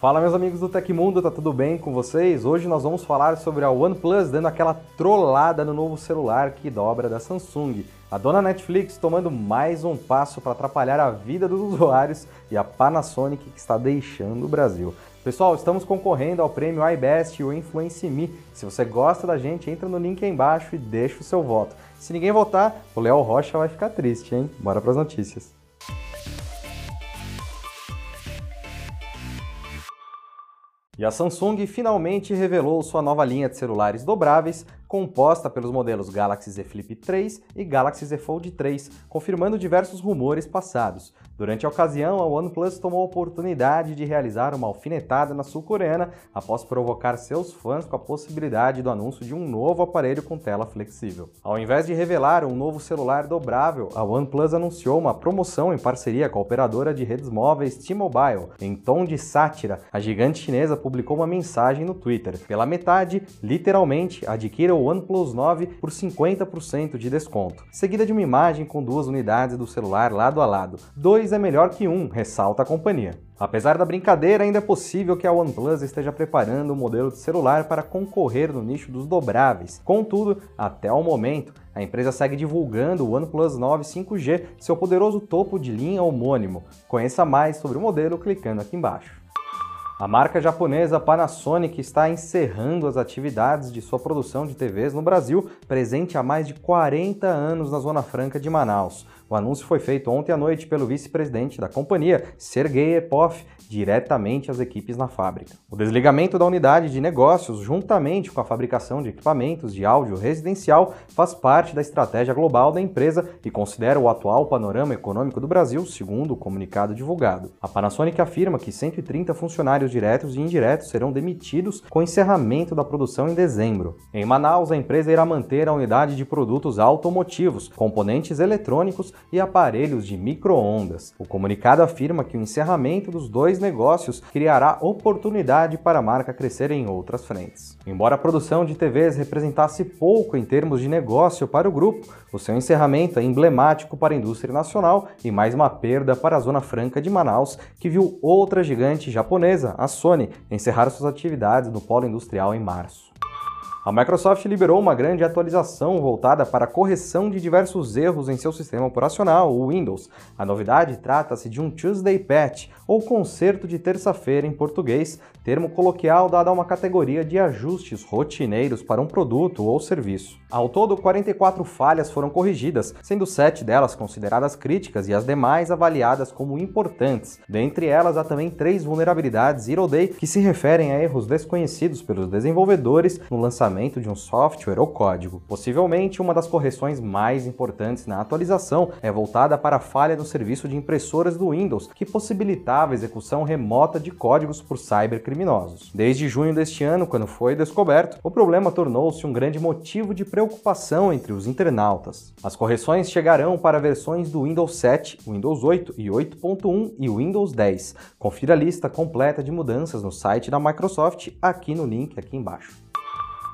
Fala meus amigos do Tecmundo, tá tudo bem com vocês? Hoje nós vamos falar sobre a OnePlus dando aquela trollada no novo celular que dobra da Samsung. A dona Netflix tomando mais um passo para atrapalhar a vida dos usuários e a Panasonic que está deixando o Brasil. Pessoal, estamos concorrendo ao prêmio iBest e o Influence Me. Se você gosta da gente, entra no link aí embaixo e deixa o seu voto. Se ninguém votar, o Léo Rocha vai ficar triste, hein? Bora para as notícias. E a Samsung finalmente revelou sua nova linha de celulares dobráveis, composta pelos modelos Galaxy Z Flip 3 e Galaxy Z Fold 3, confirmando diversos rumores passados. Durante a ocasião, a OnePlus tomou a oportunidade de realizar uma alfinetada na sul-coreana após provocar seus fãs com a possibilidade do anúncio de um novo aparelho com tela flexível. Ao invés de revelar um novo celular dobrável, a OnePlus anunciou uma promoção em parceria com a operadora de redes móveis T-Mobile. Em tom de sátira, a gigante chinesa publicou uma mensagem no Twitter. Pela metade, literalmente, adquira o OnePlus 9 por 50% de desconto, seguida de uma imagem com duas unidades do celular lado a lado. Dois dois é melhor que um, ressalta a companhia. Apesar da brincadeira, ainda é possível que a OnePlus esteja preparando um modelo de celular para concorrer no nicho dos dobráveis. Contudo, até o momento, a empresa segue divulgando o OnePlus 9 5G, seu poderoso topo de linha homônimo. Conheça mais sobre o modelo clicando aqui embaixo. A marca japonesa Panasonic está encerrando as atividades de sua produção de TVs no Brasil, presente há mais de 40 anos na Zona Franca de Manaus. O anúncio foi feito ontem à noite pelo vice-presidente da companhia, Sergei Epov, diretamente às equipes na fábrica. O desligamento da unidade de negócios, juntamente com a fabricação de equipamentos de áudio residencial, faz parte da estratégia global da empresa e considera o atual panorama econômico do Brasil, segundo o comunicado divulgado. A Panasonic afirma que 130 funcionários diretos e indiretos serão demitidos com o encerramento da produção em dezembro. Em Manaus, a empresa irá manter a unidade de produtos automotivos, componentes eletrônicos e aparelhos de micro-ondas. O comunicado afirma que o encerramento dos dois negócios criará oportunidade para a marca crescer em outras frentes. Embora a produção de TVs representasse pouco em termos de negócio para o grupo, o seu encerramento é emblemático para a indústria nacional e mais uma perda para a Zona Franca de Manaus, que viu outra gigante japonesa, a Sony, encerrar suas atividades no polo industrial em março. A Microsoft liberou uma grande atualização voltada para a correção de diversos erros em seu sistema operacional, o Windows. A novidade trata-se de um Tuesday Patch, ou conserto de terça-feira em português, termo coloquial dado a uma categoria de ajustes rotineiros para um produto ou serviço. Ao todo, 44 falhas foram corrigidas, sendo 7 delas consideradas críticas e as demais avaliadas como importantes. Dentre elas, há também três vulnerabilidades Zero Day que se referem a erros desconhecidos pelos desenvolvedores no lançamento de um software ou código. Possivelmente, uma das correções mais importantes na atualização é voltada para a falha no serviço de impressoras do Windows, que possibilitava a execução remota de códigos por cybercriminosos. Desde junho deste ano, quando foi descoberto, o problema tornou-se um grande motivo de preocupação entre os internautas. As correções chegarão para versões do Windows 7, Windows 8 e 8.1 e Windows 10. Confira a lista completa de mudanças no site da Microsoft aqui no link aqui embaixo.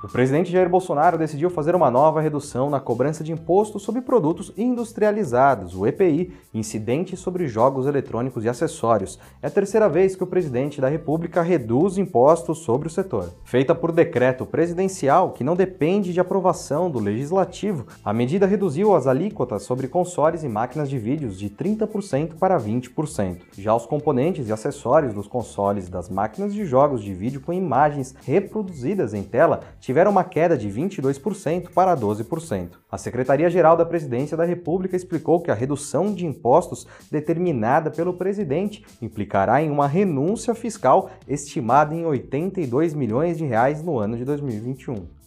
O presidente Jair Bolsonaro decidiu fazer uma nova redução na cobrança de imposto sobre produtos industrializados, o EPI, incidente sobre jogos eletrônicos e acessórios. É a terceira vez que o presidente da República reduz impostos sobre o setor. Feita por decreto presidencial que não depende de aprovação do legislativo, a medida reduziu as alíquotas sobre consoles e máquinas de vídeos de 30% para 20%. Já os componentes e acessórios dos consoles e das máquinas de jogos de vídeo com imagens reproduzidas em tela tiveram uma queda de 22% para 12%. A Secretaria-Geral da Presidência da República explicou que a redução de impostos determinada pelo presidente implicará em uma renúncia fiscal estimada em 82 milhões de reais no ano de 2021.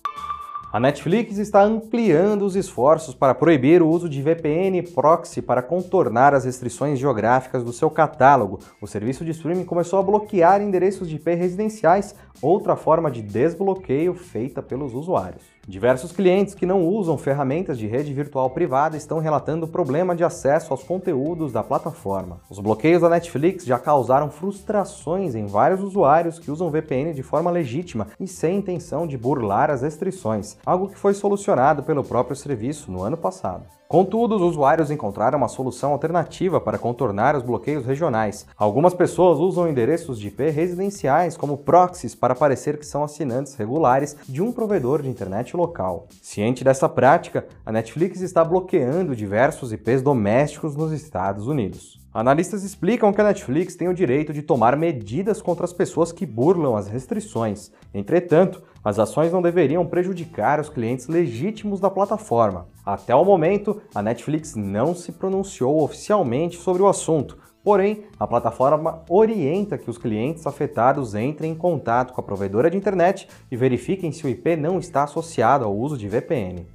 A Netflix está ampliando os esforços para proibir o uso de VPN proxy para contornar as restrições geográficas do seu catálogo. O serviço de streaming começou a bloquear endereços de IP residenciais, outra forma de desbloqueio feita pelos usuários. Diversos clientes que não usam ferramentas de rede virtual privada estão relatando problema de acesso aos conteúdos da plataforma. Os bloqueios da Netflix já causaram frustrações em vários usuários que usam VPN de forma legítima e sem intenção de burlar as restrições, algo que foi solucionado pelo próprio serviço no ano passado. Contudo, os usuários encontraram uma solução alternativa para contornar os bloqueios regionais. Algumas pessoas usam endereços de IP residenciais como proxies para parecer que são assinantes regulares de um provedor de internet local. Ciente dessa prática, a Netflix está bloqueando diversos IPs domésticos nos Estados Unidos. Analistas explicam que a Netflix tem o direito de tomar medidas contra as pessoas que burlam as restrições. Entretanto, as ações não deveriam prejudicar os clientes legítimos da plataforma. Até o momento, a Netflix não se pronunciou oficialmente sobre o assunto, Porém, a plataforma orienta que os clientes afetados entrem em contato com a provedora de internet e verifiquem se o IP não está associado ao uso de VPN.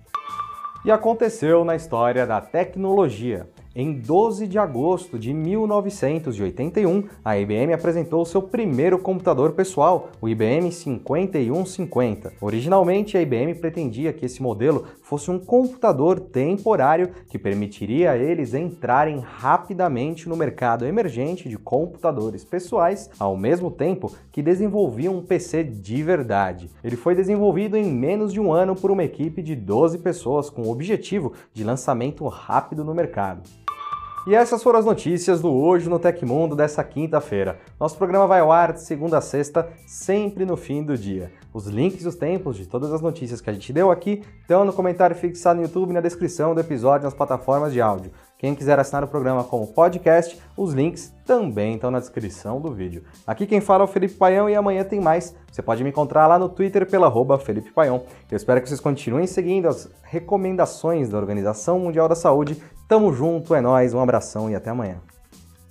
E aconteceu na história da tecnologia. Em 12 de agosto de 1981, a IBM apresentou seu primeiro computador pessoal, o IBM 5150. Originalmente, a IBM pretendia que esse modelo fosse um computador temporário que permitiria a eles entrarem rapidamente no mercado emergente de computadores pessoais, ao mesmo tempo que desenvolviam um PC de verdade. Ele foi desenvolvido em menos de um ano por uma equipe de 12 pessoas com o objetivo de lançamento rápido no mercado. E essas foram as notícias do Hoje no Tecmundo dessa quinta-feira. Nosso programa vai ao ar de segunda a sexta, sempre no fim do dia. Os links e os tempos de todas as notícias que a gente deu aqui estão no comentário fixado no YouTube e na descrição do episódio nas plataformas de áudio. Quem quiser assinar o programa como podcast, os links também estão na descrição do vídeo. Aqui quem fala é o Felipe Paião e amanhã tem mais. Você pode me encontrar lá no Twitter pela arroba Felipe Paião. Eu espero que vocês continuem seguindo as recomendações da Organização Mundial da Saúde. Tamo junto, é nóis, um abração e até amanhã.